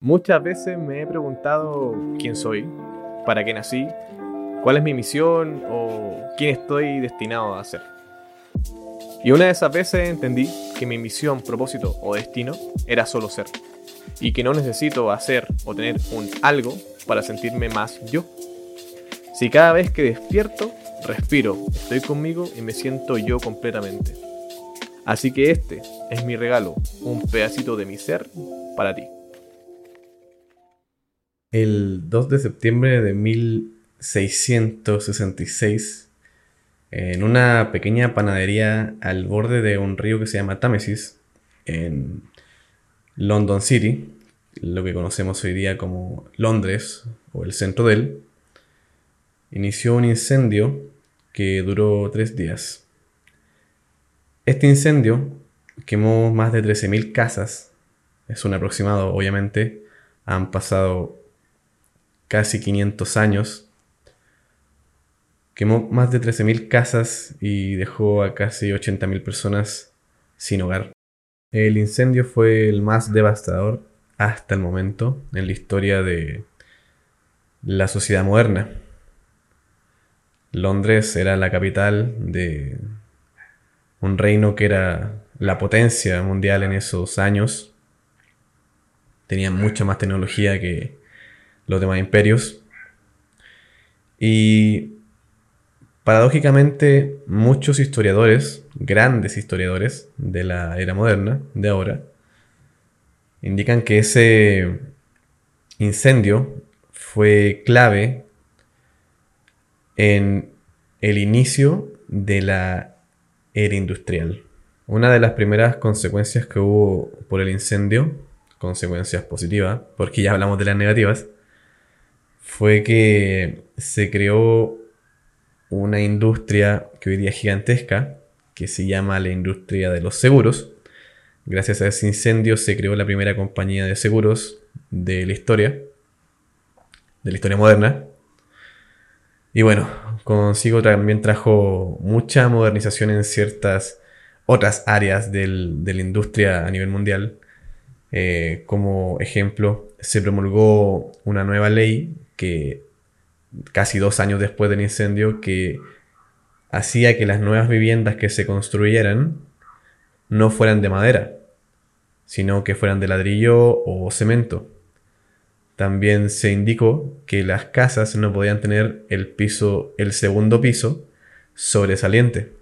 Muchas veces me he preguntado quién soy, para qué nací, cuál es mi misión o quién estoy destinado a ser. Y una de esas veces entendí que mi misión, propósito o destino era solo ser. Y que no necesito hacer o tener un algo para sentirme más yo. Si cada vez que despierto, respiro, estoy conmigo y me siento yo completamente. Así que este es mi regalo, un pedacito de mi ser para ti. El 2 de septiembre de 1666, en una pequeña panadería al borde de un río que se llama Támesis, en London City, lo que conocemos hoy día como Londres o el centro de él, inició un incendio que duró tres días. Este incendio quemó más de 13.000 casas, es un aproximado obviamente, han pasado casi 500 años. Quemó más de 13.000 casas y dejó a casi 80.000 personas sin hogar. El incendio fue el más devastador hasta el momento en la historia de la sociedad moderna. Londres era la capital de un reino que era la potencia mundial en esos años. Tenía mucha más tecnología que los demás imperios. Y paradójicamente muchos historiadores, grandes historiadores de la era moderna, de ahora, indican que ese incendio fue clave en el inicio de la era industrial. Una de las primeras consecuencias que hubo por el incendio, consecuencias positivas, porque ya hablamos de las negativas, fue que se creó una industria que hoy día es gigantesca, que se llama la industria de los seguros. Gracias a ese incendio se creó la primera compañía de seguros de la historia, de la historia moderna. Y bueno, consigo también trajo mucha modernización en ciertas otras áreas de la industria a nivel mundial. Eh, como ejemplo, se promulgó una nueva ley que casi dos años después del incendio que hacía que las nuevas viviendas que se construyeran no fueran de madera, sino que fueran de ladrillo o cemento. También se indicó que las casas no podían tener el piso, el segundo piso sobresaliente.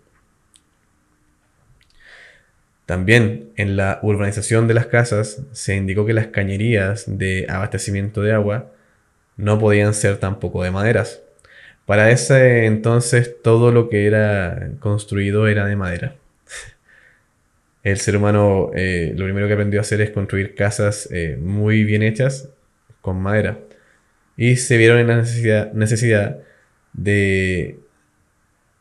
También en la urbanización de las casas se indicó que las cañerías de abastecimiento de agua no podían ser tampoco de maderas. Para ese entonces todo lo que era construido era de madera. El ser humano eh, lo primero que aprendió a hacer es construir casas eh, muy bien hechas con madera. Y se vieron en la necesidad, necesidad de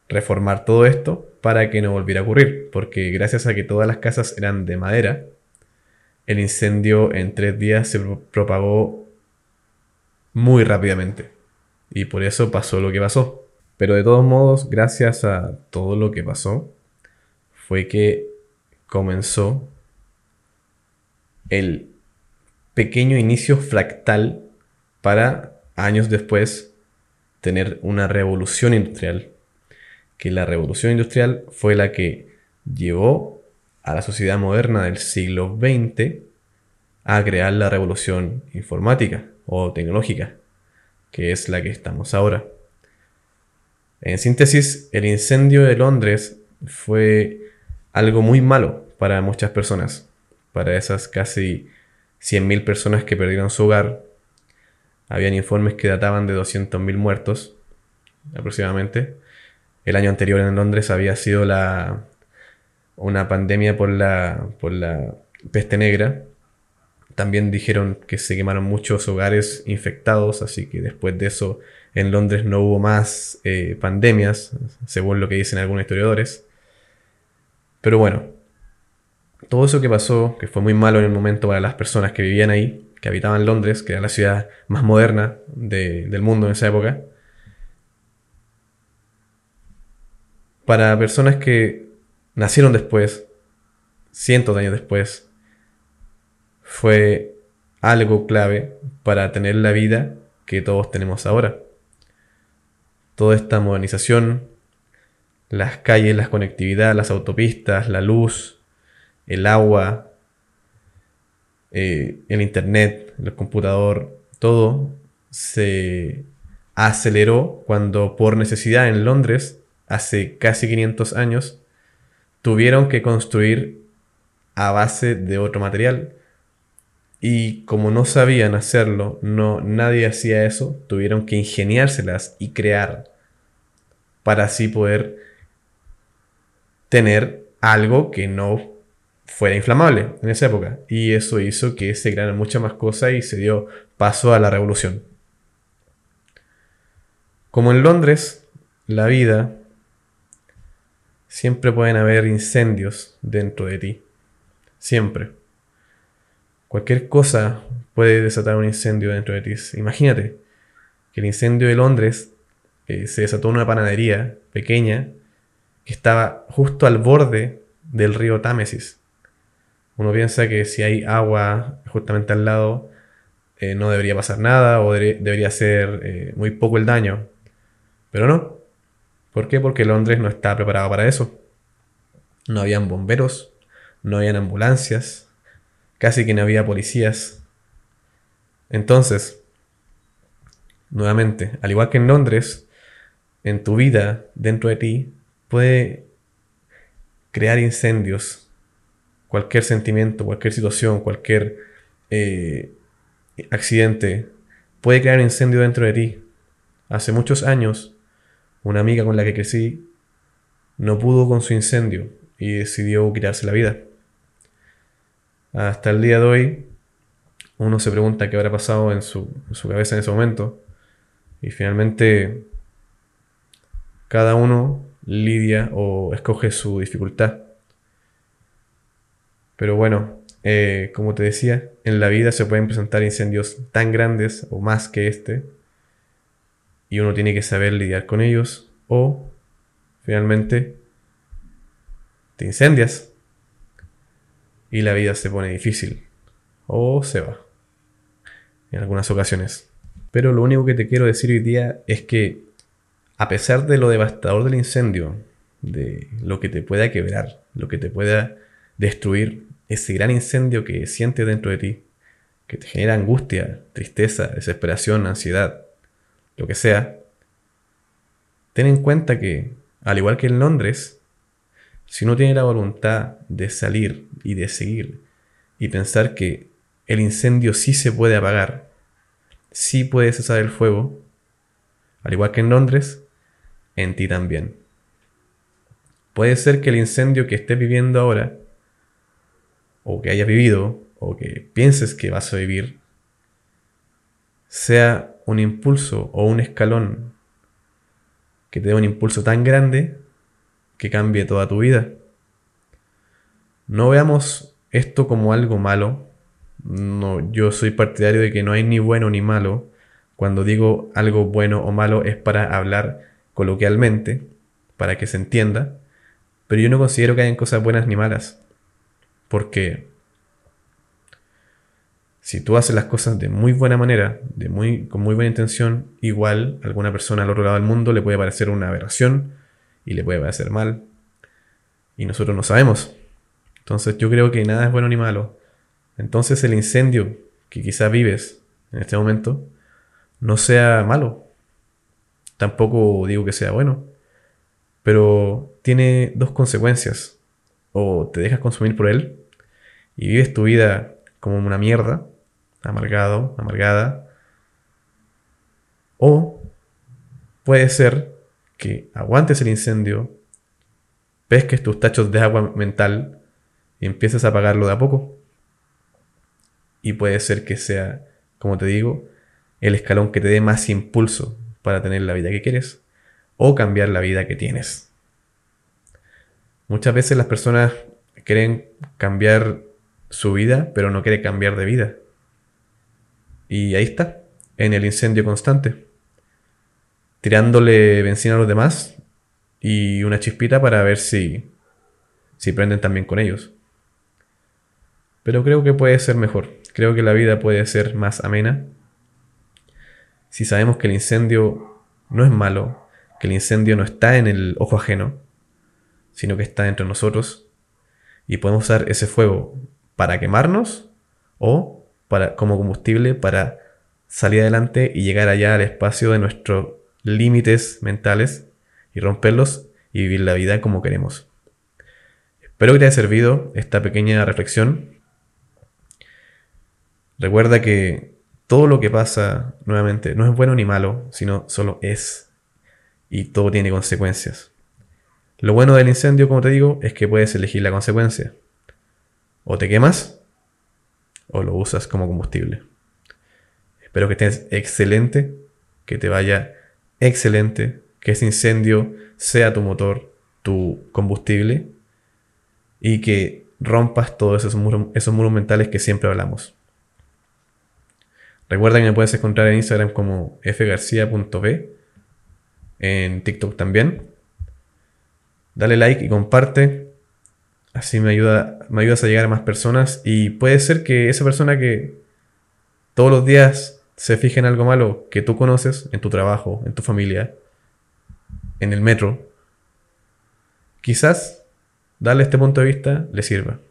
reformar todo esto para que no volviera a ocurrir. Porque gracias a que todas las casas eran de madera, el incendio en tres días se propagó muy rápidamente. Y por eso pasó lo que pasó. Pero de todos modos, gracias a todo lo que pasó, fue que comenzó el pequeño inicio fractal para años después tener una revolución industrial. Que la revolución industrial fue la que llevó a la sociedad moderna del siglo XX a crear la revolución informática o tecnológica, que es la que estamos ahora. En síntesis, el incendio de Londres fue algo muy malo para muchas personas, para esas casi 100.000 personas que perdieron su hogar. Habían informes que databan de 200.000 muertos aproximadamente. El año anterior en Londres había sido la, una pandemia por la, por la peste negra, también dijeron que se quemaron muchos hogares infectados, así que después de eso en Londres no hubo más eh, pandemias, según lo que dicen algunos historiadores. Pero bueno, todo eso que pasó, que fue muy malo en el momento para las personas que vivían ahí, que habitaban Londres, que era la ciudad más moderna del mundo en esa época, para personas que nacieron después, cientos de años después, fue algo clave para tener la vida que todos tenemos ahora. Toda esta modernización, las calles, la conectividad, las autopistas, la luz, el agua, eh, el internet, el computador, todo se aceleró cuando por necesidad en Londres, hace casi 500 años, tuvieron que construir a base de otro material. Y como no sabían hacerlo, no, nadie hacía eso, tuvieron que ingeniárselas y crear para así poder tener algo que no fuera inflamable en esa época. Y eso hizo que se crearan muchas más cosas y se dio paso a la revolución. Como en Londres, la vida siempre pueden haber incendios dentro de ti. Siempre. Cualquier cosa puede desatar un incendio dentro de ti. Imagínate que el incendio de Londres eh, se desató en una panadería pequeña que estaba justo al borde del río Támesis. Uno piensa que si hay agua justamente al lado, eh, no debería pasar nada o debería ser eh, muy poco el daño. Pero no. ¿Por qué? Porque Londres no está preparado para eso. No habían bomberos, no habían ambulancias, casi que no había policías. Entonces, nuevamente, al igual que en Londres, en tu vida, dentro de ti, puede crear incendios. Cualquier sentimiento, cualquier situación, cualquier eh, accidente puede crear incendio dentro de ti. Hace muchos años, una amiga con la que crecí no pudo con su incendio y decidió quitarse la vida. Hasta el día de hoy, uno se pregunta qué habrá pasado en su, cabeza en ese momento. Y finalmente, cada uno lidia o escoge su dificultad. Pero bueno, eh, como te decía, en la vida se pueden presentar incendios tan grandes o más que este y uno tiene que saber lidiar con ellos o finalmente te incendias y la vida se pone difícil o se va en algunas ocasiones. Pero lo único que te quiero decir hoy día es que a pesar de lo devastador del incendio, de lo que te pueda quebrar, lo que te pueda destruir, ese gran incendio que sientes dentro de ti, que te genera angustia, tristeza, desesperación, ansiedad, lo que sea, ten en cuenta que, al igual que en Londres, si uno tiene la voluntad de salir y de seguir y pensar que el incendio sí se puede apagar, sí puede cesar el fuego, al igual que en Londres, en ti también. Puede ser que el incendio que estés viviendo ahora, o que hayas vivido, o que pienses que vas a vivir, sea un impulso o un escalón que te dé un impulso tan grande que cambie toda tu vida. No veamos esto como algo malo. No, yo soy partidario de que no hay ni bueno ni malo. Cuando digo algo bueno o malo es para hablar coloquialmente, para que se entienda. Pero yo no considero que hayan cosas buenas ni malas. Porque si tú haces las cosas de muy buena manera, de muy, con muy buena intención, igual alguna persona al otro lado del mundo le puede parecer una aberración y le puede parecer mal. Y nosotros no sabemos. Entonces yo creo que nada es bueno ni malo. Entonces el incendio que quizás vives en este momento no sea malo. Tampoco digo que sea bueno. Pero tiene dos consecuencias. O te dejas consumir por él y vives tu vida como una mierda amargado, amargada. O puede ser que aguantes el incendio, pesques tus tachos de agua mental y empieces a apagarlo de a poco. Y puede ser que sea, como te digo, el escalón que te dé más impulso para tener la vida que quieres o cambiar la vida que tienes. Muchas veces las personas quieren cambiar su vida, pero no quieren cambiar de vida. Y ahí está, en el incendio constante. Tirándole benzina a los demás y una chispita para ver si, si prenden también con ellos. Pero creo que puede ser mejor. creo que la vida puede ser más amena si sabemos que el incendio no es malo, que el incendio no está en el ojo ajeno, sino que está entre nosotros y podemos usar ese fuego para quemarnos o para, como combustible para salir adelante y llegar allá al espacio de nuestros límites mentales y romperlos y vivir la vida como queremos. Espero que te haya servido esta pequeña reflexión. Recuerda que todo lo que pasa, nuevamente, no es bueno ni malo, sino solo es. Y todo tiene consecuencias. Lo bueno del incendio, como te digo, es que puedes elegir la consecuencia. O te quemas o lo usas como combustible. Espero que estés excelente, que te vaya excelente, que ese incendio sea tu motor, tu combustible y que rompas todos esos muros, esos muros mentales que siempre hablamos. Recuerda que me puedes encontrar en Instagram como fgarcia.b, en TikTok también. Dale like y comparte. Así me, ayuda, me ayudas a llegar a más personas. Y puede ser que esa persona que todos los días se fije en algo malo que tú conoces, en tu trabajo, en tu familia, en el metro, quizás darle este punto de vista le sirva.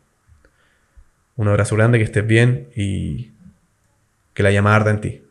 Un abrazo grande, que estés bien y que la llama arda en ti.